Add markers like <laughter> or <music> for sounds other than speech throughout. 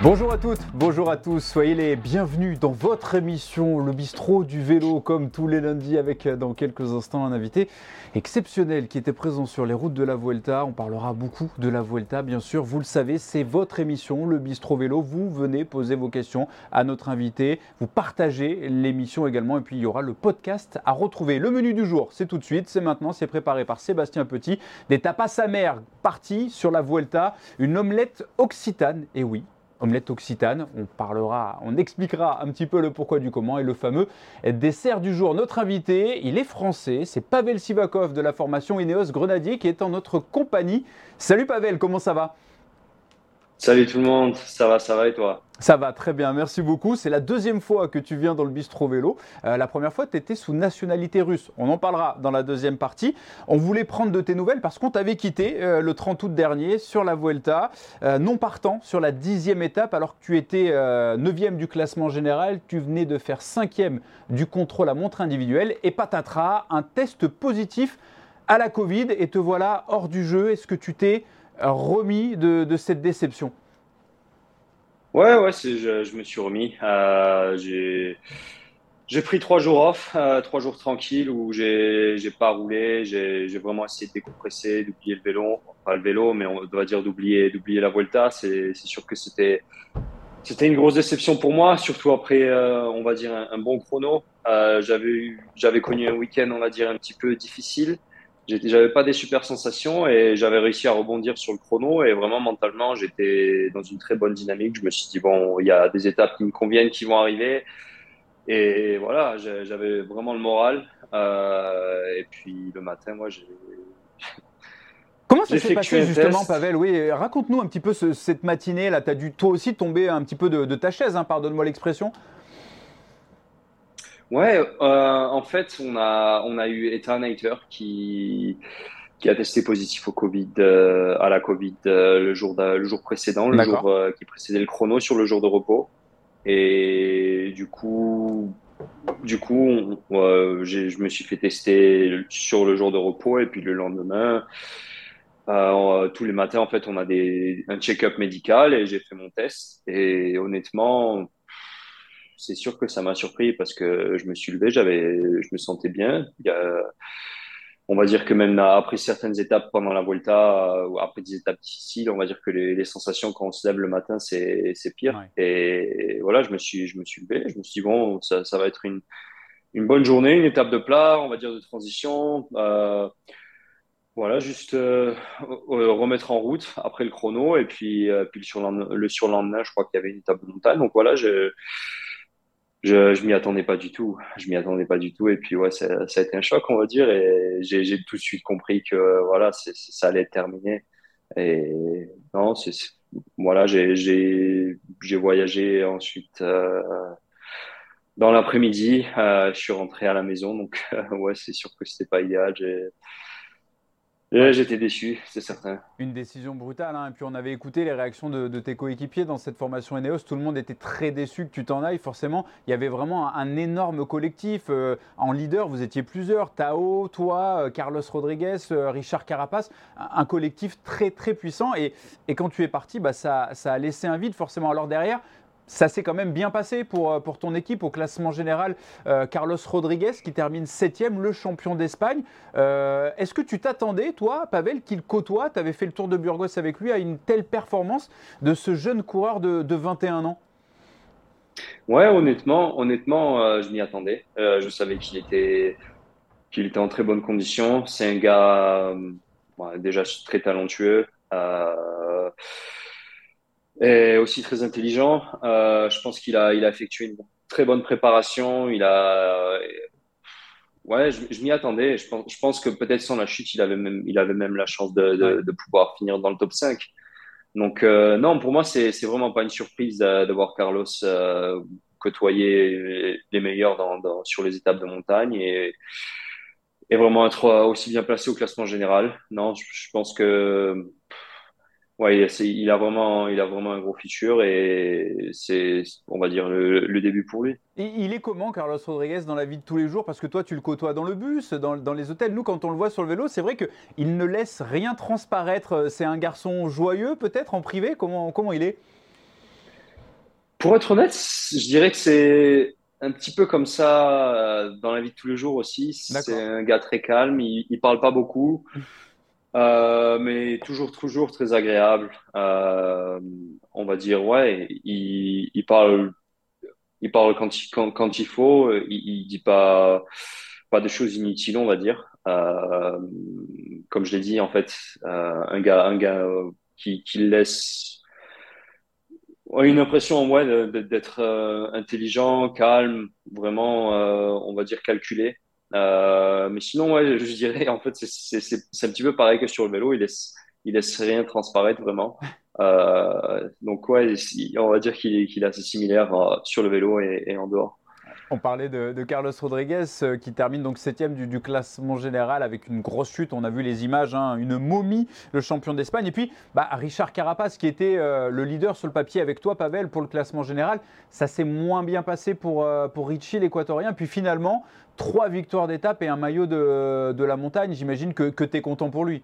Bonjour à toutes, bonjour à tous, soyez les bienvenus dans votre émission Le Bistrot du Vélo, comme tous les lundis, avec euh, dans quelques instants un invité exceptionnel qui était présent sur les routes de la Vuelta. On parlera beaucoup de la Vuelta, bien sûr, vous le savez, c'est votre émission Le Bistrot Vélo. Vous venez poser vos questions à notre invité, vous partagez l'émission également, et puis il y aura le podcast à retrouver. Le menu du jour, c'est tout de suite, c'est maintenant, c'est préparé par Sébastien Petit. Des tapas amers partis sur la Vuelta, une omelette occitane, et oui, omelette occitane. On parlera, on expliquera un petit peu le pourquoi du comment et le fameux dessert du jour. Notre invité, il est français, c'est Pavel Sivakov de la formation Ineos Grenadier qui est en notre compagnie. Salut Pavel, comment ça va? Salut tout le monde, ça va, ça va et toi? Ça va très bien, merci beaucoup. C'est la deuxième fois que tu viens dans le bistrot vélo. Euh, la première fois, tu étais sous nationalité russe. On en parlera dans la deuxième partie. On voulait prendre de tes nouvelles parce qu'on t'avait quitté euh, le 30 août dernier sur la Vuelta, euh, non partant sur la dixième étape alors que tu étais neuvième du classement général. Tu venais de faire cinquième du contrôle à montre individuelle et patatras, un test positif à la Covid et te voilà hors du jeu. Est-ce que tu t'es remis de cette déception Ouais, ouais, je, me suis remis. Euh, j'ai, pris trois jours off, euh, trois jours tranquilles où j'ai, pas roulé, j'ai, vraiment essayé de décompresser, d'oublier le vélo, pas le vélo, mais on doit dire d'oublier, d'oublier la Vuelta. C'est, sûr que c'était, c'était une grosse déception pour moi, surtout après, euh, on va dire un, bon chrono. Euh, j'avais connu un week-end, on va dire un petit peu difficile j'avais pas des super sensations et j'avais réussi à rebondir sur le chrono et vraiment mentalement j'étais dans une très bonne dynamique. Je me suis dit bon, il y a des étapes qui me conviennent qui vont arriver et voilà, j'avais vraiment le moral. Euh, et puis le matin, moi j'ai Comment ça s'est passé justement, Pavel? Oui, raconte-nous un petit peu cette matinée là. Tu as dû toi aussi tomber un petit peu de, de ta chaise, hein, pardonne-moi l'expression. Ouais, euh, en fait, on a, on a eu Ethan Hater qui, qui a testé positif au Covid, euh, à la Covid euh, le, jour le jour précédent, le jour qui précédait le chrono sur le jour de repos. Et du coup, du coup, je me suis fait tester sur le jour de repos et puis le lendemain, tous les matins, en fait, on a des, un check-up médical et j'ai fait mon test. Et honnêtement, c'est sûr que ça m'a surpris parce que je me suis levé, j'avais, je me sentais bien. Il y a, on va dire que même après certaines étapes pendant la Volta ou après des étapes difficiles, on va dire que les, les sensations quand on se lève le matin, c'est, c'est pire. Et, voilà, je me suis, je me suis levé, je me suis dit bon, ça, ça va être une, une bonne journée, une étape de plat, on va dire de transition. Euh, voilà, juste euh, remettre en route après le chrono et puis, euh, puis le, surlendemain, le surlendemain, je crois qu'il y avait une étape de montagne. Donc voilà, je, je, je m'y attendais pas du tout. Je m'y attendais pas du tout. Et puis, ouais, ça, a été un choc, on va dire. Et j'ai tout de suite compris que, voilà, ça allait être terminé. Et non, voilà, j'ai voyagé ensuite, euh, dans l'après-midi. Euh, je suis rentré à la maison. Donc, <laughs> ouais, c'est sûr que c'était pas idéal. J'ai, j'étais déçu, c'est certain. Une décision brutale. Hein. Et puis on avait écouté les réactions de, tes coéquipiers dans cette formation Eneos. Tout le monde était très déçu que tu t'en ailles. Forcément, il y avait vraiment un, énorme collectif. Euh, en leader, vous étiez plusieurs. Tao, toi, euh, Carlos Rodriguez, euh, Richard Carapace. Un, collectif très très puissant. Et, et quand tu es parti, bah, ça, ça a laissé un vide forcément. Alors derrière, ça s'est quand même bien passé pour, euh, pour ton équipe au classement général. Euh, Carlos Rodriguez qui termine septième, le champion d'Espagne. Euh, est-ce que tu t'attendais, toi, Pavel, qu'il côtoie Tu avais fait le tour de Burgos avec lui à une telle performance de ce jeune coureur de, de 21 ans? Ouais, honnêtement, honnêtement je m'y attendais. je savais qu'il était, qu'il était en très bonne condition. C'est un gars déjà très talentueux et aussi très intelligent. Euh, je pense qu'il a, il a effectué une très bonne préparation. Il a, ouais, je, je m'y attendais. Je pense, je pense que peut-être sans la chute, il avait même, il avait même la chance de, de, de pouvoir finir dans le top 5. Donc euh, non, pour moi, c'est, c'est vraiment pas une surprise de, de voir Carlos euh, côtoyer les meilleurs dans, dans, sur les étapes de montagne et, et vraiment être aussi bien placé au classement général. Non, je, je pense que Ouais, il a vraiment, il a vraiment un gros futur et c'est, on va dire, le, début pour lui. Et il est comment, Carlos Rodriguez, dans la vie de tous les jours? Parce que toi, tu le côtoies dans le bus, dans, dans les hôtels. Nous, quand on le voit sur le vélo, c'est vrai qu'il ne laisse rien transparaître. C'est un garçon joyeux, peut-être, en privé? Comment, comment il est? Pour être honnête, je dirais que c'est un petit peu comme ça euh, dans la vie de tous les jours aussi. C'est un gars très calme, il, il parle pas beaucoup, <laughs> euh, mais toujours, toujours très agréable. Euh, on va dire, ouais, il, parle, il parle quand il, faut, il, il dit pas, pas des choses inutiles, on va dire. Euh, comme je l'ai dit, en fait, un gars, un gars qui, qui laisse une impression ouais, d'être intelligent, calme, vraiment, on va dire calculé. Euh, mais sinon, ouais, je dirais, en fait, c'est un petit peu pareil que sur le vélo. Il laisse, il laisse rien transparaître vraiment. donc, ouais, on va dire qu'il est, assez similaire sur le vélo et en dehors. On parlait de, Carlos Rodriguez euh, qui termine donc septième du, classement général avec une grosse chute. On a vu les images, hein, une momie, le champion d'Espagne. Et puis bah, Richard Carapace qui était euh, le leader sur le papier avec toi, Pavel, pour le classement général. Ça s'est moins bien passé pour, euh, Richie, l'équatorien. Puis finalement, trois victoires d'étape et un maillot de, la montagne. J'imagine que, que tu es content pour lui.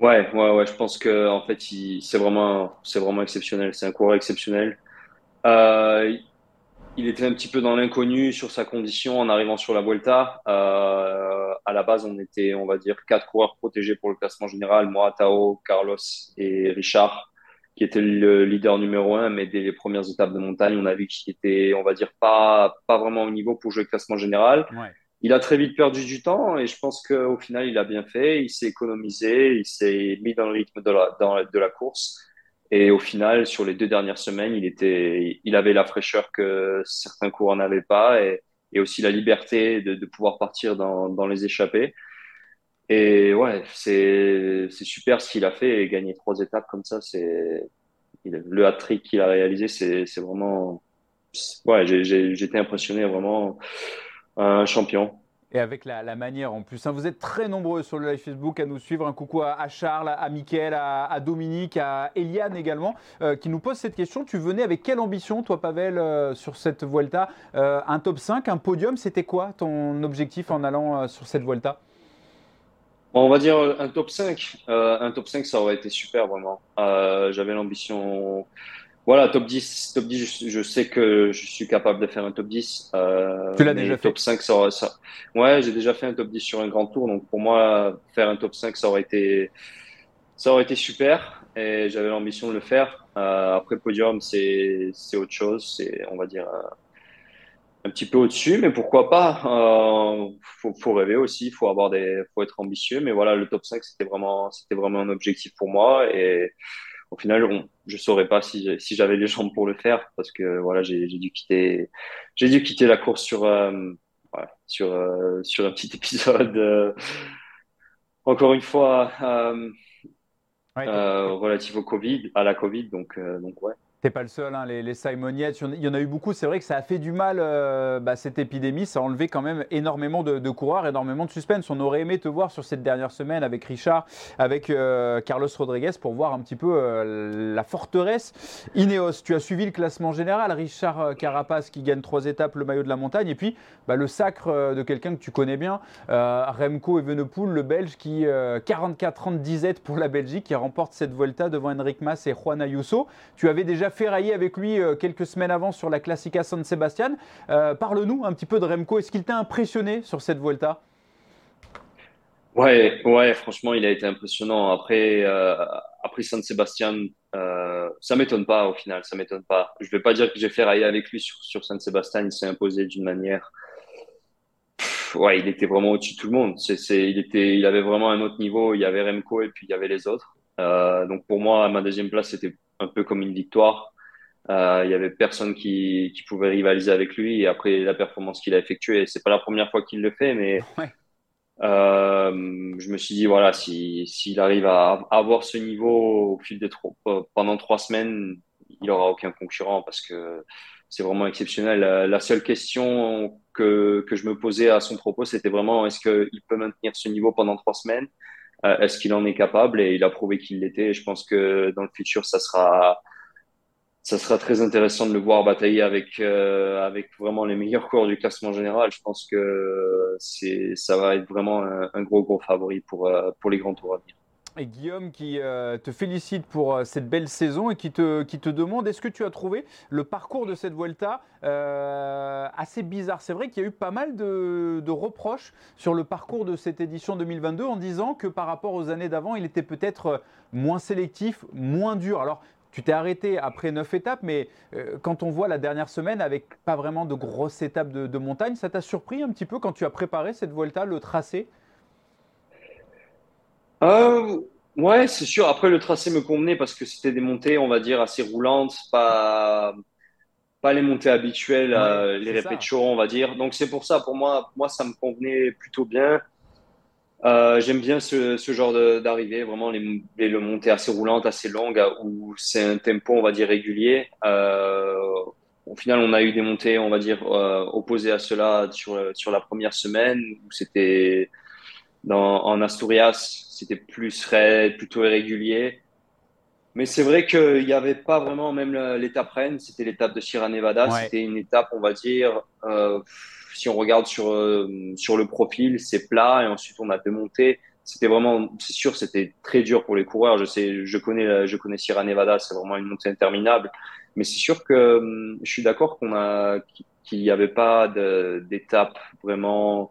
Ouais, ouais, ouais. Je pense que en fait, c'est vraiment, c'est vraiment exceptionnel. C'est un coureur exceptionnel. Euh, il était un petit peu dans l'inconnu sur sa condition en arrivant sur la Vuelta. Euh, à la base, on était, on va dire, quatre coureurs protégés pour le classement général. Moi, Tao, Carlos et Richard, qui était le leader numéro un. Mais dès les premières étapes de montagne, on a vu qu'il était, on va dire, pas, pas vraiment au niveau pour jouer le classement général. Il a très vite perdu du temps et je pense qu'au final, il a bien fait. Il s'est économisé, il s'est mis dans le rythme de la, dans, de la course. Et au final, sur les deux dernières semaines, il était, il avait la fraîcheur que certains coureurs n'avaient pas et, et, aussi la liberté de, de pouvoir partir dans, dans, les échappées. Et ouais, c'est, super ce qu'il a fait et gagner trois étapes comme ça, c'est, le hat-trick qu'il a réalisé, c'est, vraiment, ouais, j'étais impressionné, vraiment un champion et avec la, manière en plus. Hein. Vous êtes très nombreux sur le live Facebook à nous suivre. Un coucou à, Charles, à Mickaël, à, Dominique, à Eliane également, euh, qui nous pose cette question. Tu venais avec quelle ambition, toi, Pavel, euh, sur cette Vuelta euh, Un top 5, un podium, c'était quoi ton objectif en allant sur cette Vuelta? On va dire un top 5. un top 5, ça aurait été super, vraiment. J'avais l'ambition voilà, top 10, top 10 je, sais que je suis capable de faire un top 10. Euh, tu l'as déjà fait Top 5, ça, ça... Ouais, j'ai déjà fait un top 10 sur un grand tour. Donc pour moi, faire un top 5, ça aurait été, ça aurait été super. Et j'avais l'ambition de le faire. Euh, après, podium, c'est autre chose. C'est, on va dire, euh, un petit peu au-dessus. Mais pourquoi pas faut, faut rêver aussi. Il faut, avoir des, faut être ambitieux. Mais voilà, le top 5, c'était vraiment, c'était vraiment un objectif pour moi. Et au final, on, je saurais pas si, si j'avais les jambes pour le faire parce que voilà, j'ai dû quitter, j'ai dû quitter la course sur, euh, sur, euh, sur un petit <laughs> épisode. Euh, encore une fois, relatif au Covid, à la Covid, donc, donc ouais. T'es pas le seul, hein, les, les Simoniettes, il y en a eu beaucoup. C'est vrai que ça a fait du mal, euh, bah, cette épidémie. Ça a enlevé quand même énormément de, coureurs, énormément de suspense. On aurait aimé te voir sur cette dernière semaine avec Richard, avec euh, Carlos Rodriguez pour voir un petit peu euh, la forteresse. Ineos, tu as suivi le classement général. Richard Carapace qui gagne trois étapes, le maillot de la montagne. Et puis bah, le sacre de quelqu'un que tu connais bien, Remco Evenepoel, le Belge, qui 44 ans de disette pour la Belgique, qui remporte cette Volta devant Enric Mas et Juan Ayuso. Tu avais déjà ferraillé avec lui euh, quelques semaines avant sur la Classica San Sebastian. Euh, parle-nous un petit peu de Remco. Est-ce qu'il t'a impressionné sur cette Vuelta? Ouais, ouais, franchement, il a été impressionnant. Après, euh, après San Sebastian, ça m'étonne pas au final, ça m'étonne pas. Je vais pas dire que j'ai ferraillé avec lui sur, sur San Sebastian. Il s'est imposé d'une manière. ouais, il était vraiment au-dessus de tout le monde. Il avait vraiment un autre niveau. Il y avait Remco et puis il y avait les autres. donc pour moi, ma deuxième place, c'était un peu comme une victoire. Euh, il y avait personne qui, qui, pouvait rivaliser avec lui. Et après la performance qu'il a effectuée, c'est pas la première fois qu'il le fait, mais euh, je me suis dit voilà, s'il si, arrive à, avoir ce niveau au fil des trois, pendant trois semaines, il aura aucun concurrent parce que c'est vraiment exceptionnel. La, seule question que, que je me posais à son propos, c'était vraiment est-ce qu'il peut maintenir ce niveau pendant trois semaines? Euh, Est-ce qu'il en est capable? Et il a prouvé qu'il l'était. Je pense que dans le futur, ça sera ça sera très intéressant de le voir batailler avec, euh, avec vraiment les meilleurs <laughs> coureurs du classement général. Je pense que c'est, ça va être vraiment un, gros, gros favori pour, euh, pour les grands tours à venir. Et Guillaume qui euh, te félicite pour euh, cette belle saison et qui te, qui te demande est-ce que tu as trouvé le parcours de cette Vuelta euh, assez bizarre? C'est vrai qu'il y a eu pas mal de, reproches sur le parcours de cette édition 2022 en disant que par rapport aux années d'avant, il était peut-être moins sélectif, moins dur. Alors, tu t'es arrêté après neuf étapes, mais quand on voit la dernière semaine avec pas vraiment de grosses étapes de, de montagne, ça t'a surpris un petit peu quand tu as préparé cette Vuelta, le tracé? Euh, ouais, c'est sûr. Après, le tracé me convenait parce que c'était des montées, on va dire, assez roulantes, pas, pas les montées habituelles, euh, les répétitions, on va dire. Donc, c'est pour ça, pour moi, moi, ça me convenait plutôt bien. Euh, j'aime bien ce, ce genre d'arrivée, vraiment les, les, montées assez roulantes, assez longues, où c'est un tempo, on va dire, régulier. Euh, au final, on a eu des montées, on va dire, opposées à cela sur, sur la première semaine, où c'était dans, en Asturias, c'était plus raide, plutôt irrégulier. Mais c'est vrai qu'il n'y avait pas vraiment même l'étape reine, c'était l'étape de Sierra Nevada. C'était une étape, on va dire, euh, si on regarde sur, euh, sur le profil, c'est plat et ensuite on a deux montées. C'était vraiment, c'est sûr, c'était très dur pour les coureurs. Je sais, je connais, je connais Sierra Nevada, c'est vraiment une montée interminable. Mais c'est sûr que je suis d'accord qu'on a, qu'il n'y avait pas d'étape vraiment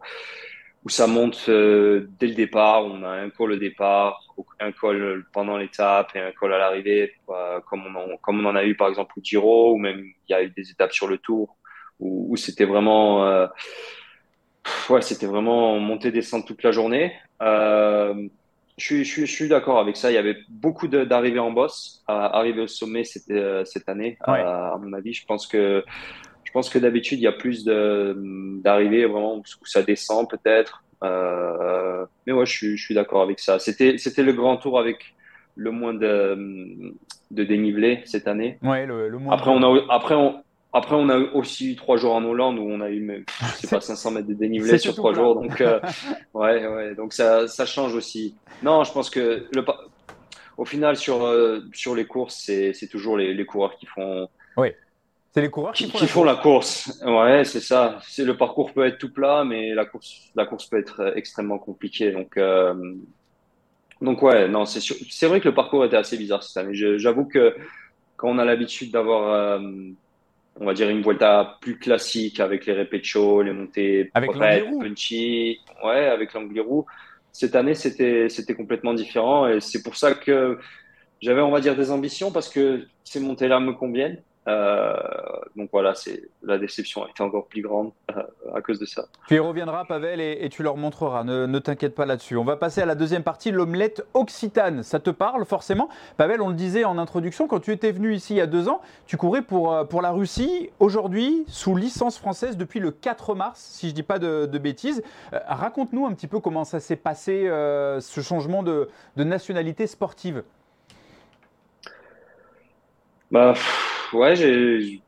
où ça monte euh, dès le départ. On a un col au départ, un col pendant l'étape et un col à l'arrivée, comme, on en, comme on en a eu par exemple au Giro, ou même il y a eu des étapes sur le Tour où, où c'était vraiment, euh, ouais, c'était vraiment monter descendre toute la journée. Euh, je suis, je suis, je suis d'accord avec ça. Il y avait beaucoup d'arrivées en boss. arriver au sommet, euh, cette année, à, à mon avis. Je pense que je pense que d'habitude, il y a plus d'arrivées vraiment où ça descend peut-être. Euh, mais ouais, je suis, je suis d'accord avec ça. C'était, c'était le grand tour avec le moins de, de dénivelé cette année. Ouais, le, moins après, on a, après, on, après, on a aussi eu trois jours en Hollande où on a eu, <laughs> c'est pas 500 mètres de dénivelé sur trois jours. Donc, euh, <laughs> ouais, ouais, donc ça, ça change aussi. Non, je pense que le, au final, sur, euh, sur les courses, c'est, c'est toujours les, les coureurs qui font. Oui c'est les coureurs qui, font, la, course. Ouais, c'est ça. C'est le parcours peut être tout plat, mais la course, la course peut être euh, extrêmement compliquée. Donc, euh, donc ouais, non, c'est c'est vrai que le parcours était assez bizarre cette année. J'avoue que quand on a l'habitude d'avoir, euh, on va dire une Vuelta plus classique avec les répétitions, les montées avec punchy, ouais, avec l'Angliru, cette année c'était c'était complètement différent et c'est pour ça que j'avais, on va dire, des ambitions parce que ces montées-là me conviennent. Euh, donc voilà, c'est la déception a été encore plus grande euh, à cause de ça. Tu y reviendras, Pavel, et, tu leur montreras. Ne, t'inquiète pas là-dessus. On va passer à la deuxième partie, l'omelette occitane. Ça te parle forcément? Pavel, on le disait en introduction, quand tu étais venu ici il y a deux ans, tu courais pour, euh, pour la Russie. Aujourd'hui, sous licence française depuis le 4 mars, si je ne dis pas de, bêtises. Raconte-nous un petit peu comment ça s'est passé, ce changement de, de nationalité sportive. Bah, ouais, j'ai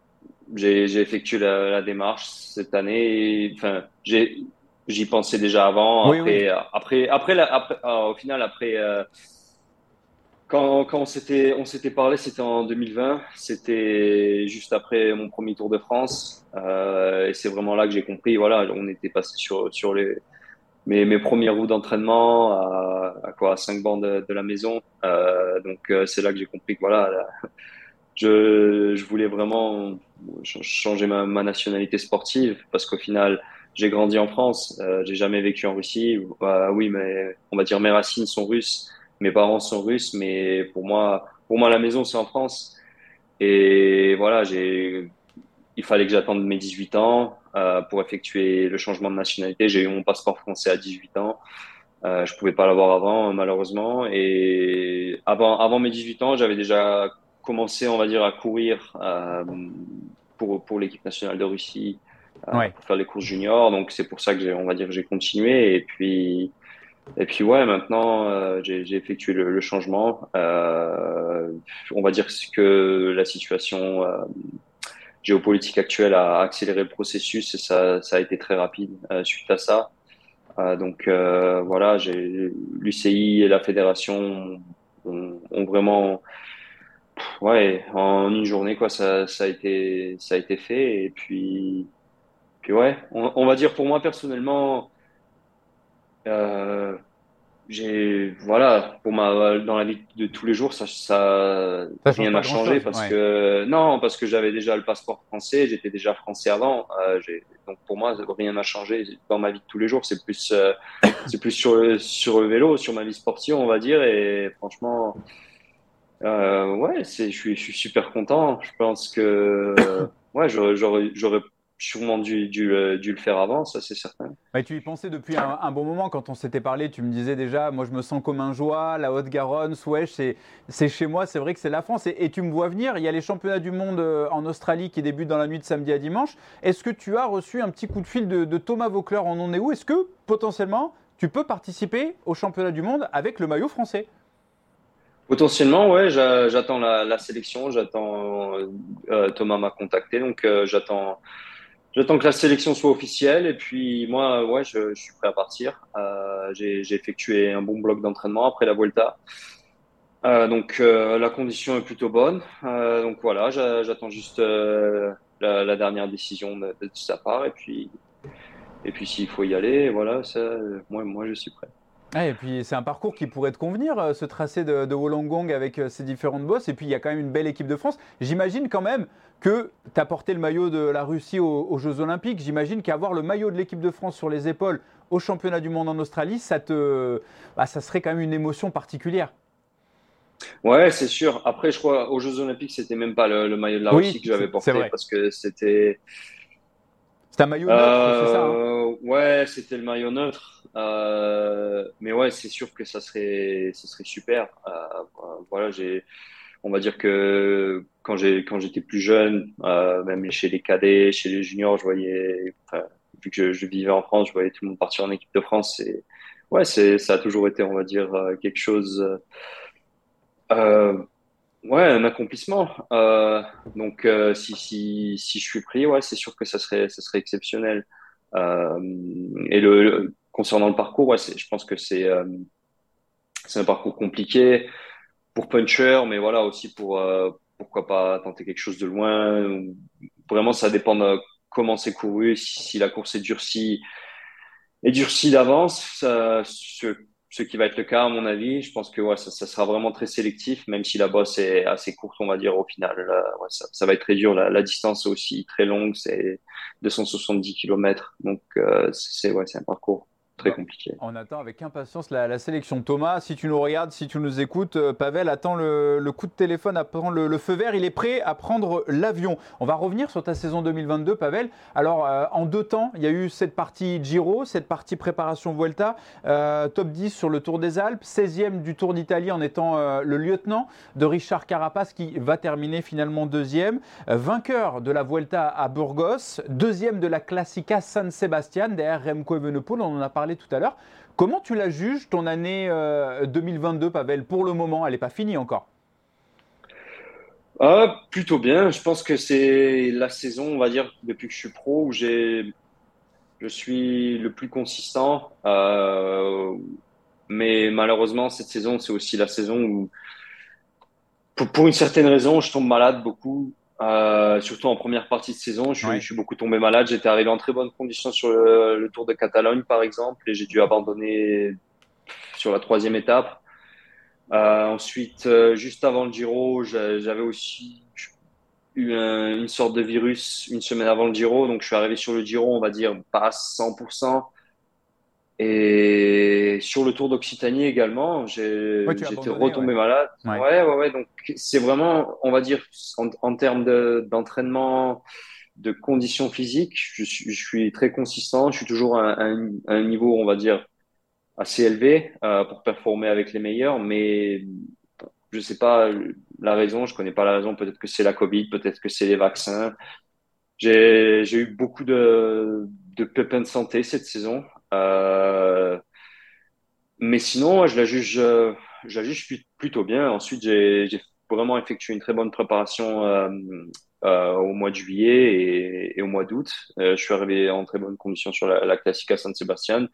j'ai effectué la, la, démarche cette année. Enfin, j'y pensais déjà avant. Après, après, après, après ah, au final, après, euh, quand, quand on s'était on s'était parlé, c'était en 2020. C'était juste après mon premier Tour de France. Euh, et c'est vraiment là que j'ai compris. Voilà, on était passé sur sur les mes, mes premiers roues d'entraînement à, à, quoi à 5 bandes de, de la maison. Euh, donc euh, c'est là que j'ai compris que voilà je, voulais vraiment changer ma, nationalité sportive parce qu'au final, j'ai grandi en France, euh, j'ai jamais vécu en Russie. Bah, oui, mais on va dire mes racines sont russes, mes parents sont russes, mais pour moi, pour moi la maison c'est en France. Et voilà, j'ai, il fallait que j'attende mes 18 ans euh, pour effectuer le changement de nationalité. J'ai eu mon passeport français à 18 ans. Euh, je pouvais pas l'avoir avant, malheureusement. Et avant mes 18 ans, j'avais déjà commencé, on va dire, à courir euh, pour, pour l'équipe nationale de Russie, euh, pour faire les courses juniors. Donc c'est pour ça que j'ai, on va dire, j'ai continué. Et puis, et puis ouais, maintenant euh, j'ai, effectué le, changement. on va dire que la situation géopolitique actuelle a accéléré le processus et ça, ça a été très rapide suite à ça. donc voilà, l'UCI et la fédération ont, ont vraiment ouais, en une journée, quoi, ça, ça, a été, ça a été fait. Et puis, puis ouais, on, va dire pour moi personnellement, euh, j'ai voilà pour ma dans la vie de tous les jours ça ça, rien n'a changé parce que non parce que j'avais déjà le passeport français j'étais déjà français avant euh, donc pour moi rien n'a changé dans ma vie de tous les jours. C'est plus euh, c'est plus sur le sur le vélo sur ma vie sportive on va dire. Et franchement euh, ouais c'est je suis je suis super content je pense que <coughs> ouais j'aurais j'aurais sûrement dû, dû, euh, dû, le faire avant, ça c'est certain. Mais tu y pensais depuis un, bon moment quand on s'était parlé, tu me disais déjà, moi je me sens comme un joie, la Haute-Garonne, Souèche, c'est chez moi, c'est vrai que c'est la France. Et, tu me vois venir, il y a les championnats du monde euh, en Australie qui débutent dans la nuit de samedi à dimanche. Est-ce que tu as reçu un petit coup de fil de, Thomas Vaucler en on est où? Est-ce que potentiellement tu peux participer au championnat du monde avec le maillot français? Potentiellement, ouais, j'attends la, sélection, j'attends. Euh, Thomas m'a contacté, donc j'attends J'attends que la sélection soit officielle et puis moi, ouais, je, suis prêt à partir. Euh, j'ai effectué un bon bloc d'entraînement après la Vuelta. Euh, donc euh, la condition est plutôt bonne. Euh, donc voilà, j'attends juste euh, la, la, dernière décision de, sa part et puis et puis s'il faut y aller, voilà, moi, moi je suis prêt et puis c'est un parcours qui pourrait te convenir, euh, ce tracé de, de Wollongong avec euh, ses différentes bosses. Et puis il y a quand même une belle équipe de France. J'imagine quand même que tu as porté le maillot de la Russie aux, Jeux Olympiques. J'imagine qu'avoir le maillot de l'équipe de France sur les épaules au championnat du monde en Australie, ça, te, bah, ça serait quand même une émotion particulière. Ouais, c'est sûr. Après, je crois aux Jeux Olympiques, c'était même pas le, maillot de la Russie que j'avais porté parce que c'était. C'était un maillot neutre, c'est ça hein? Euh, Ouais, c'était le maillot neutre. Euh, mais ouais, c'est sûr que ça serait, ça serait super. Euh, voilà, j'ai, on va dire que quand j'ai, quand j'étais plus jeune, euh, même chez les cadets, chez les juniors, je voyais, vu que je, vivais en France, je voyais tout le monde partir en équipe de France. Et ouais, c'est, ça a toujours été, on va dire, euh, quelque chose. Euh, ouais, un accomplissement. Euh, donc, si, si, si je suis pris, ouais, c'est sûr que ça serait, ça serait exceptionnel. Euh, et le, concernant le parcours, ouais, je pense que c'est euh, un parcours compliqué pour puncher, mais voilà aussi pour euh, pourquoi pas tenter quelque chose de loin. Vraiment, ça dépend de comment c'est couru. Si, la course est durcie, est durcie d'avance, ce, ce, qui va être le cas à mon avis, je pense que ouais, ça, ça, sera vraiment très sélectif, même si la bosse est assez courte, on va dire au final. ça, va être très dur. La, la distance est aussi très longue, c'est 270 km, donc euh, c'est ouais, c'est un parcours très compliqué. On attend avec impatience la, sélection. Thomas, si tu nous regardes, si tu nous écoutes, euh, Pavel attend le, coup de téléphone, attend le, le, feu vert. Il est prêt à prendre l'avion. On va revenir sur ta saison 2022, Pavel. Alors, euh, en deux temps, il y a eu cette partie Giro, cette partie préparation Vuelta, euh, top 10 sur le Tour des Alpes, 16e du Tour d'Italie en étant le lieutenant de Richard Carapace qui va terminer finalement deuxième, vainqueur de la Vuelta à Burgos, deuxième de la Classica San Sebastian derrière Remco Evenepoel. On en a parlé tout à l'heure. Comment tu la juges, ton année 2022, euh, Pavel? Pour le moment, elle n'est pas finie encore. Ah, plutôt bien. Je pense que c'est la saison, on va dire, depuis que je suis pro, où j'ai, je suis le plus consistant. Euh, mais malheureusement, cette saison, c'est aussi la saison où, pour, une certaine raison, je tombe malade beaucoup. Euh, surtout en première partie de saison, je, je suis beaucoup tombé malade. J'étais arrivé en très bonne condition sur le, Tour de Catalogne, par exemple, et j'ai dû abandonner sur la troisième étape. Euh, ensuite, euh, juste avant le Giro, j'avais aussi eu une sorte de virus une semaine avant le Giro, donc je suis arrivé sur le Giro, on va dire pas à 100%. Et sur le Tour d'Occitanie également, j'ai j'étais retombé malade. Ouais. ouais, ouais, Donc c'est vraiment, on va dire, en, termes d'entraînement, de, conditions physiques, je suis, je suis, très consistant. Je suis toujours à, un, niveau, on va dire, assez élevé euh, pour performer avec les meilleurs. Mais je sais pas la raison. Je connais pas la raison. Peut-être que c'est la Covid, peut-être que c'est les vaccins. J'ai eu beaucoup de, de pépins de santé cette saison. Euh, mais sinon, je la juge, je la juge plutôt bien. Ensuite, j'ai vraiment effectué une très bonne préparation euh, euh, au mois de juillet et, et au mois d'août. Euh, je suis arrivé en très bonne condition sur la, la Classica San Sebastian.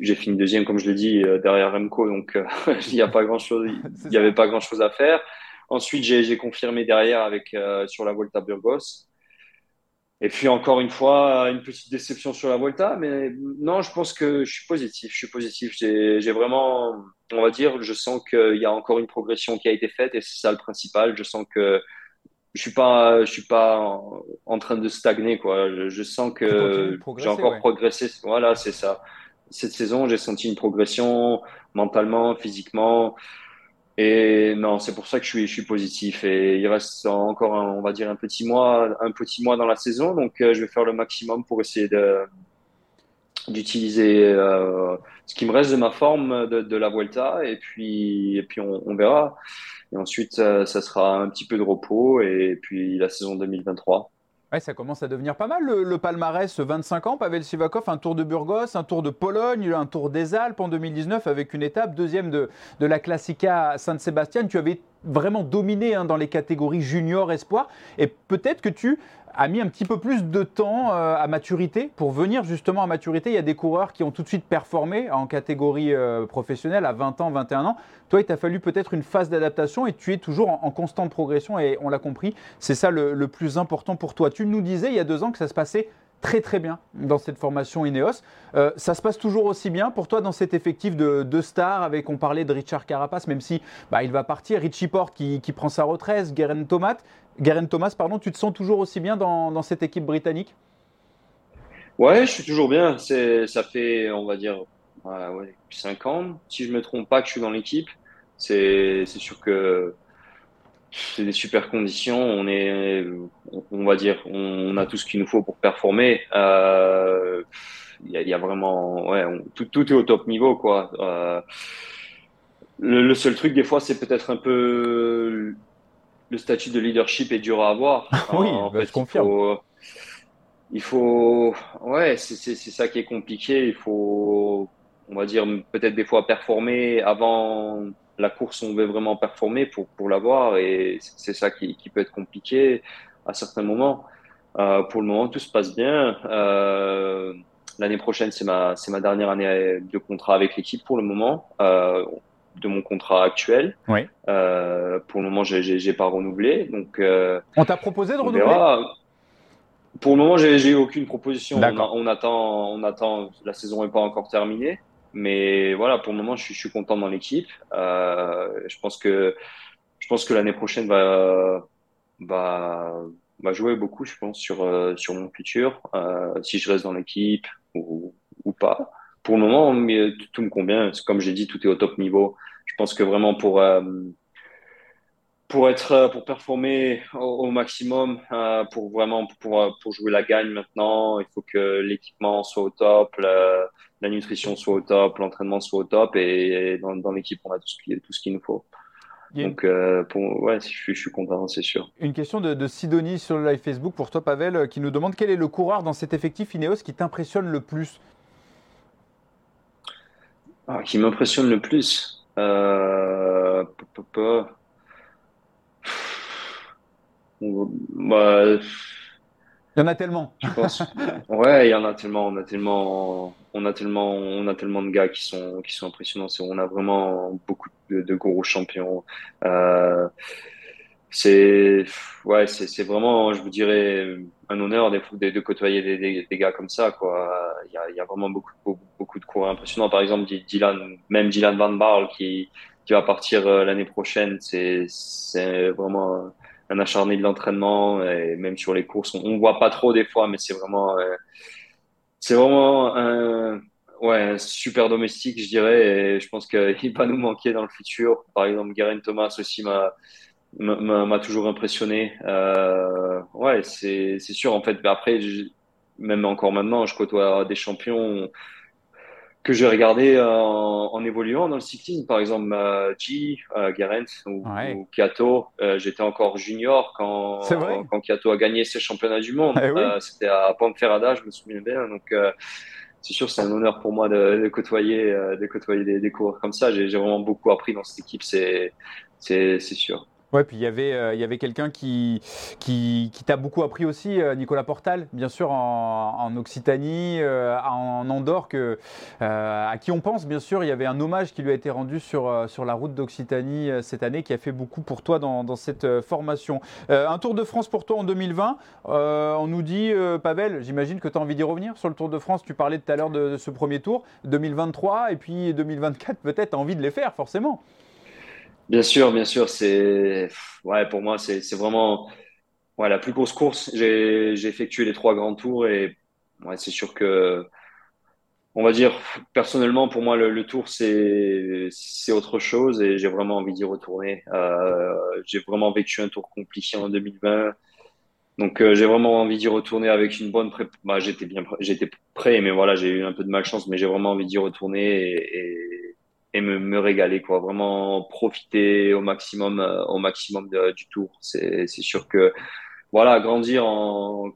J'ai fini deuxième, comme je l'ai dit, euh, derrière Remco, donc <laughs> il n'y a pas grand chose, il <laughs> n'y avait pas grand chose à faire. Ensuite, j'ai confirmé derrière avec sur la Volta Burgos. Et puis encore une fois, une petite déception sur la Volta, mais non, je pense que je suis positif. Je suis positif. J'ai vraiment, on va dire, je sens qu'il y a encore une progression qui a été faite et c'est ça le principal. Je sens que je suis pas, je suis pas en, train de stagner quoi. Je, sens que j'ai encore progressé. Voilà, c'est ça. Cette saison, j'ai senti une progression mentalement, physiquement. Et non, c'est pour ça que je suis, positif. Et il reste encore, on va dire, un petit mois, un petit mois dans la saison. Donc, euh, je vais faire le maximum pour essayer d'utiliser euh, ce qui me reste de ma forme de, la Vuelta. Et puis, et puis on, on verra. Et ensuite, ça, ça sera un petit peu de repos. Et puis la saison 2023. Ouais, ça commence à devenir pas mal le, palmarès 25 ans. Pavel Sivakov, un tour de Burgos, un tour de Pologne, un tour des Alpes en 2019 avec une étape, deuxième de, la Classica San-Sébastien. Tu avais vraiment dominé hein, dans les catégories junior, espoir. Et peut-être que tu a mis un petit peu plus de temps euh, à maturité pour venir justement à maturité. Il y a des coureurs qui ont tout de suite performé en catégorie euh, professionnelle à 20 ans, 21 ans. Toi, il t'a fallu peut-être une phase d'adaptation et tu es toujours en, constante progression et on l'a compris, c'est ça le, plus important pour toi. Tu nous disais il y a deux ans que ça se passait très très bien dans cette formation Ineos. Euh, ça se passe toujours aussi bien pour toi dans cet effectif de, de stars avec, on parlait de Richard Carapace, même si bah, il va partir, Richie Porte qui, prend sa retraite, Guerin Thomas. Thomas, pardon, tu te sens toujours aussi bien dans, cette équipe britannique? Ouais, je suis toujours bien. Ça fait, on va dire, ouais, 5 ans, si je me trompe pas, que je suis dans l'équipe. C'est sûr que c'est des super conditions. On est, on, va dire, on, a tout ce qu'il nous faut pour performer. Euh, il y, a vraiment, ouais, tout, tout, est au top niveau, quoi. Euh, le, le, seul truc, des fois, c'est peut-être un peu le statut de leadership est dur à avoir. oui, en bah, je confirme. Il faut, ouais, c'est ça qui est compliqué. Il faut, on va dire, peut-être des fois performer avant la course. On veut vraiment performer pour, pour l'avoir et c'est ça qui, qui, peut être compliqué à certains moments. Euh, pour le moment, tout se passe bien. Euh, L'année prochaine, c'est ma, ma dernière année de contrat avec l'équipe pour le moment. Euh, de mon contrat actuel. Oui. Pour le moment, j'ai n'ai pas renouvelé. Donc, on t'a proposé de renouveler? Pour le moment, j'ai eu aucune proposition. On, attend, on attend. La saison n'est pas encore terminée, mais voilà, pour le moment, je suis, je suis content dans l'équipe. Euh, je pense que je pense que l'année prochaine va, va va jouer beaucoup, je pense, sur sur mon futur, si je reste dans l'équipe ou, ou pas pour le moment, mais tout, me convient. Comme j'ai dit, tout est au top niveau. Je pense que vraiment pour euh, pour être euh, pour performer au, maximum, euh, pour vraiment pour, pour jouer la gagne maintenant, il faut que l'équipement soit au top, la, nutrition soit au top, l'entraînement soit au top, et, dans, dans l'équipe on a tout ce qui tout ce qu'il nous faut. Donc, pour, ouais, je suis, je suis content, c'est sûr. Une question de, de, Sidonie sur le live Facebook pour toi, Pavel, qui nous demande quel est le coureur dans cet effectif Ineos qui t'impressionne le plus? Ah, qui m'impressionne le plus euh, bah, il y en a tellement. Je pense. Ouais, il y en a tellement. On a tellement, on a tellement, on a tellement de gars qui sont, qui sont impressionnants. On a vraiment beaucoup de, gros champions. Euh, c'est ouais, c'est vraiment, je vous dirais, un honneur de, de, côtoyer des, des, gars comme ça. Quoi. Il, y a, il y a vraiment beaucoup, beaucoup, beaucoup, de cours impressionnants. Par exemple, Dylan, même Dylan Van Barl qui, qui va partir euh, l'année prochaine, c'est vraiment un acharné de l'entraînement et même sur les courses, on, ne voit pas trop des fois, mais c'est vraiment, euh, c'est vraiment un, ouais, super domestique, je dirais. Et je pense qu'il <laughs> va nous manquer dans le futur. Par exemple, Garen Thomas aussi m'a m'a toujours impressionné. Euh, ouais, c'est sûr. En fait, après, même encore maintenant, je côtoie des champions que j'ai regardé en, en, évoluant dans le cycling. Par exemple, euh, G, euh, ou, ou, Kato. Euh, j'étais encore junior quand, quand Kato a gagné ses championnats du monde. Eh euh, c'était à Ponferrada, je me souviens bien. Donc, euh, c'est sûr, c'est un honneur pour moi de, de côtoyer, de côtoyer des, des coureurs comme ça. J'ai vraiment beaucoup appris dans cette équipe, c'est sûr. Ouais, puis il y avait, euh, il y avait quelqu'un qui, qui, t'a beaucoup appris aussi, euh, Nicolas Portal, bien sûr en, Occitanie, euh, en Andorre, à qui on pense, bien sûr. Il y avait un hommage qui lui a été rendu sur, la route d'Occitanie cette année, qui a fait beaucoup pour toi dans, dans cette formation. un Tour de France pour toi en 2020. on nous dit, Pavel, j'imagine que tu as envie d'y revenir sur le Tour de France. Tu parlais tout à l'heure de, de ce premier tour, 2023, et puis 2024, peut-être, tu as envie de les faire, forcément. Bien sûr, bien sûr, c'est ouais pour moi c'est vraiment ouais, la plus grosse course. J'ai effectué les trois grands tours et ouais, c'est sûr que on va dire personnellement pour moi le, tour c'est autre chose et j'ai vraiment envie d'y retourner. Euh, j'ai vraiment vécu un tour compliqué en 2020. Donc euh, j'ai vraiment envie d'y retourner avec une bonne prépa. Bah, j'étais prêt mais voilà, j'ai eu un peu de malchance mais j'ai vraiment envie d'y retourner et, et et me, me, régaler quoi. Vraiment profiter au maximum euh, au maximum du tour. C'est c'est sûr que voilà grandir en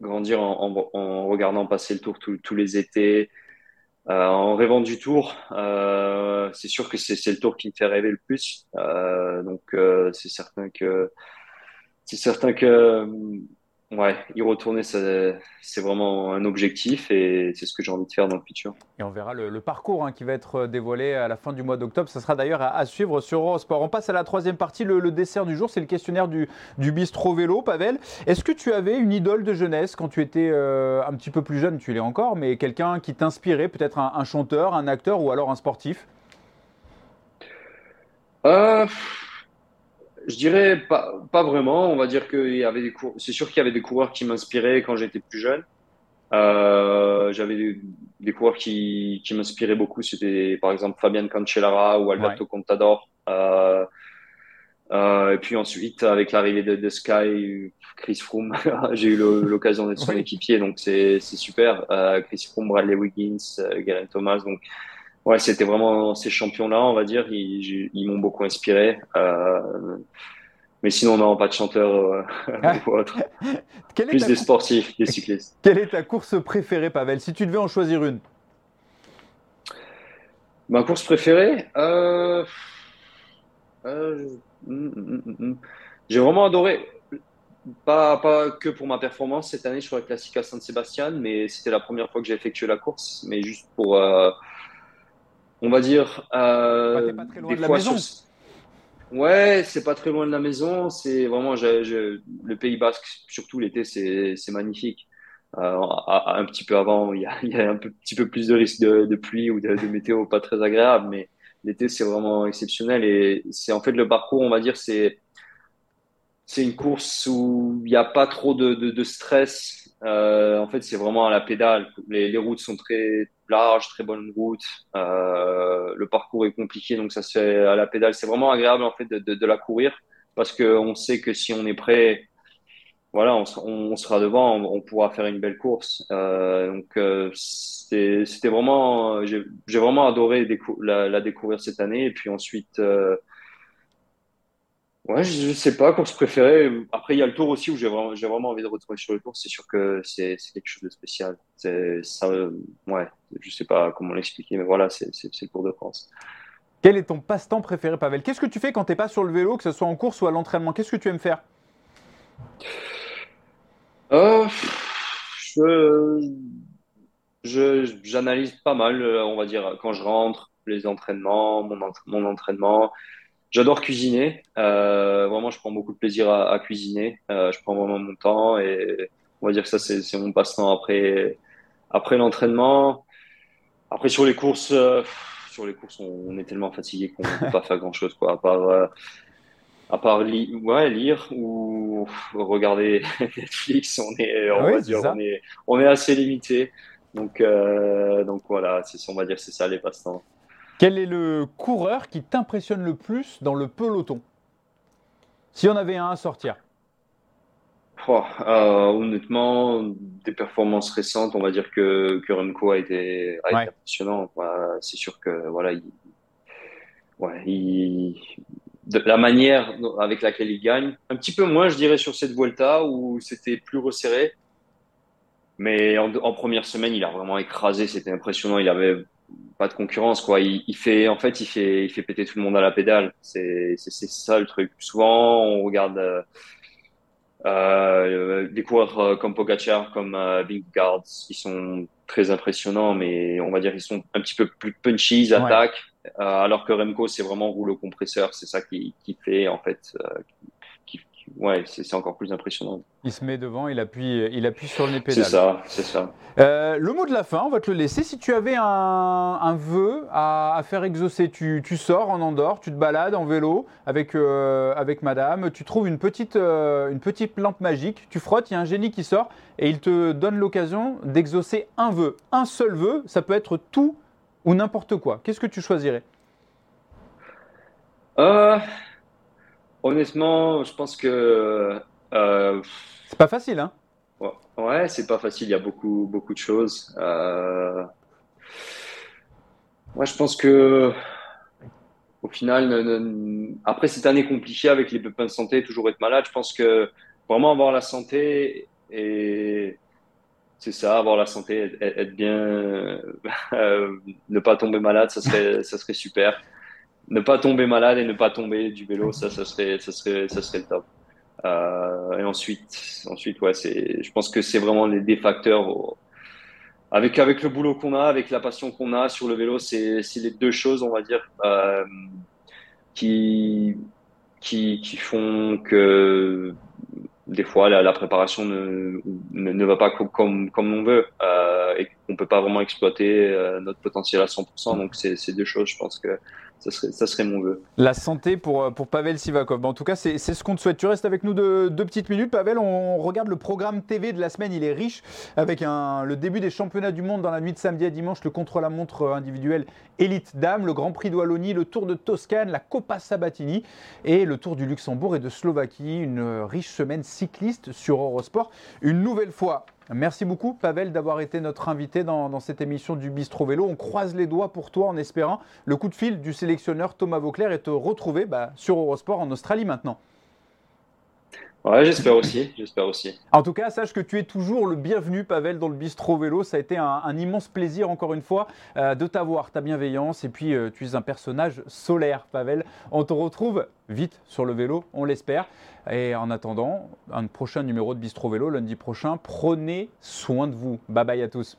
grandir en, en, en regardant passer le tour tous les étés euh, en rêvant du tour euh, c'est sûr que c'est c'est le tour qui me fait rêver le plus. Euh, donc euh, c'est certain que c'est certain que Ouais, y retourner, c'est vraiment un objectif et c'est ce que j'ai envie de faire dans le futur. Et on verra le, parcours hein, qui va être dévoilé à la fin du mois d'octobre. Ça sera d'ailleurs à, suivre sur Eurosport. On passe à la troisième partie, le, dessert du jour, c'est le questionnaire du, du bistrot vélo. Pavel, est-ce que tu avais une idole de jeunesse quand tu étais euh, un petit peu plus jeune? Tu l'es encore, mais quelqu'un qui t'inspirait, peut-être un, chanteur, un acteur ou alors un sportif? Euh, je dirais pas, pas vraiment. On va dire qu'il y avait des cours. C'est sûr qu'il y avait des coureurs qui m'inspiraient quand j'étais plus jeune. Euh, j'avais des, coureurs qui, qui m'inspiraient beaucoup. C'était par exemple Fabian Cancellara ou Alberto Contador. Euh, euh, et puis ensuite, avec l'arrivée de, de, Sky, Chris Froome, <laughs> j'ai eu l'occasion d'être son équipier, donc c'est super. Chris Froome, Bradley Wiggins, Geraint Thomas, donc ouais, c'était vraiment ces champions-là, on va dire, ils, ils m'ont beaucoup inspiré. Euh, mais sinon, non, pas de chanteur euh, <laughs> ou autre. <laughs> Plus des sportifs, des cyclistes. <laughs> Quelle est ta course préférée, Pavel, si tu devais en choisir une Ma course préférée euh... euh mm, mm, mm, J'ai vraiment adoré, pas, pas que pour ma performance cette année sur la Classica San Sebastian, mais c'était la première fois que j'ai effectué la course, mais juste pour on va dire. Euh, pas très loin de la maison. Ouais, c'est pas très loin de la maison. C'est vraiment le Pays Basque, surtout l'été, c'est magnifique. Euh, un petit peu avant, il y a, <laughs> il y a un peu, petit peu plus de risque de, de pluie ou de, de, météo pas très agréable, mais l'été c'est vraiment exceptionnel et c'est en fait le parcours, on va dire, c'est c'est une course où il n'y a pas trop de, de, de stress. Euh, en fait, c'est vraiment à la pédale. Les, les routes sont très large, très bonne route. Euh, le parcours est compliqué, donc ça se fait à la pédale. C'est vraiment agréable en fait de, la courir parce qu'on sait que si on est prêt, voilà, on, sera devant, on, pourra faire une belle course. Euh, donc euh, c'était vraiment, j'ai vraiment adoré la, découvrir cette année. Et puis ensuite, Ouais, je, sais pas, course préférée. Après, il y a le tour aussi où j'ai vraiment, vraiment envie de retrouver sur le tour. C'est sûr que c'est, quelque chose de spécial. Ça, ouais, je sais pas comment l'expliquer, mais voilà, c'est, le Tour de France. Quel est ton passe-temps préféré, Pavel? Qu'est-ce que tu fais quand tu n'es pas sur le vélo, que ce soit en course ou à l'entraînement? Qu'est-ce que tu aimes faire? Euh, je, j'analyse pas mal, on va dire, quand je rentre, les entraînements, mon, mon entraînement. J'adore cuisiner. Euh, vraiment, je prends beaucoup de plaisir à, à cuisiner. Euh, je prends vraiment mon temps et on va dire que ça, c'est mon passe-temps après, après l'entraînement. Après, sur les courses, euh, sur les courses, on, est tellement fatigué qu'on ne <laughs> peut pas faire grand-chose, quoi, à part, euh, à part li ouais, lire ou regarder <laughs> Netflix. On est, on, va dire, on est, on est assez limité. Donc, euh, donc voilà, on va dire c'est ça les passe-temps. Quel est le coureur qui t'impressionne le plus dans le peloton? Si on avait un à sortir oh, euh, Honnêtement, des performances récentes, on va dire que, que Remco a été, a été impressionnant. C'est sûr que voilà, il, ouais, il, de la manière avec laquelle il gagne, un petit peu moins, je dirais, sur cette Vuelta où c'était plus resserré. Mais en, en, première semaine, il a vraiment écrasé, c'était impressionnant. Il avait pas de concurrence quoi. Il, fait en fait il fait il fait péter tout le monde à la pédale. C'est c'est ça le truc. Souvent on regarde euh, euh des coureurs euh, comme Pogacar, comme euh, Vingegaard, ils sont très impressionnants, mais on va dire ils sont un petit peu plus punchy, ils attaquent. alors que Remco c'est vraiment rouleau compresseur. C'est ça qui qui fait en fait ouais, c'est encore plus impressionnant. Il se met devant, il appuie, il appuie sur les pédales. C'est ça, c'est ça. Euh, le mot de la fin, on va te le laisser. Si tu avais un, vœu à, faire exaucer, tu, sors en Andorre, tu te balades en vélo avec, euh, avec madame, tu trouves une petite, euh, une petite lampe magique, tu frottes, il y a un génie qui sort et il te donne l'occasion d'exaucer un vœu. Un seul vœu, ça peut être tout ou n'importe quoi. Qu'est-ce que tu choisirais? Honnêtement, je pense que. Euh, c'est pas facile, hein Ouais, c'est pas facile. Il y a beaucoup, beaucoup de choses. Euh... Moi, je pense que. Au final, après cette année compliquée avec les pépins de santé, toujours être malade, je pense que vraiment avoir la santé et c'est ça, avoir la santé, être, bien, <laughs> euh, ne pas tomber malade, ça serait, ça serait super ne pas tomber malade et ne pas tomber du vélo, ça, ça serait, ça serait, ça serait le top. Euh, et ensuite, ensuite, ouais, c'est, je pense que c'est vraiment les, des facteurs. avec, avec le boulot qu'on a, avec la passion qu'on a sur le vélo, c'est, c'est les deux choses, on va dire, euh, qui, qui, qui font que des fois la, la préparation ne, ne, va pas comme, comme, on veut euh, qu'on peut pas vraiment exploiter euh, notre potentiel à 100%. Donc c'est, deux choses, je pense que ça serait, mon vœu. La santé pour, euh, Pavel Sivakov. En tout cas, c'est ce qu'on te souhaite. Tu restes avec nous deux, petites minutes. Pavel, on regarde le programme TV de la semaine. Il est riche avec le début des championnats du monde dans la nuit de samedi à dimanche, le contre-la-montre individuel élite dame, le Grand Prix de Wallonie, le Tour de Toscane, la Coppa Sabatini et le Tour du Luxembourg et de Slovaquie. Une riche semaine cycliste sur Eurosport. Une nouvelle fois, Merci beaucoup, Pavel, d'avoir été notre invité dans, cette émission du Bistro Vélo. On croise les doigts pour toi en espérant le coup de fil du sélectionneur Thomas Vauclair et te retrouver bah, sur Eurosport en Australie maintenant. Ouais, j'espère aussi, j'espère aussi. En tout cas, sache que tu es toujours le bienvenu, Pavel, dans le bistrot vélo. Ça a été un, immense plaisir, encore une fois, euh, de t'avoir, ta bienveillance. Et puis, euh, tu es un personnage solaire, Pavel. On te retrouve vite sur le vélo, on l'espère. Et en attendant, un prochain numéro de bistrot vélo lundi prochain. Prenez soin de vous. Bye bye à tous.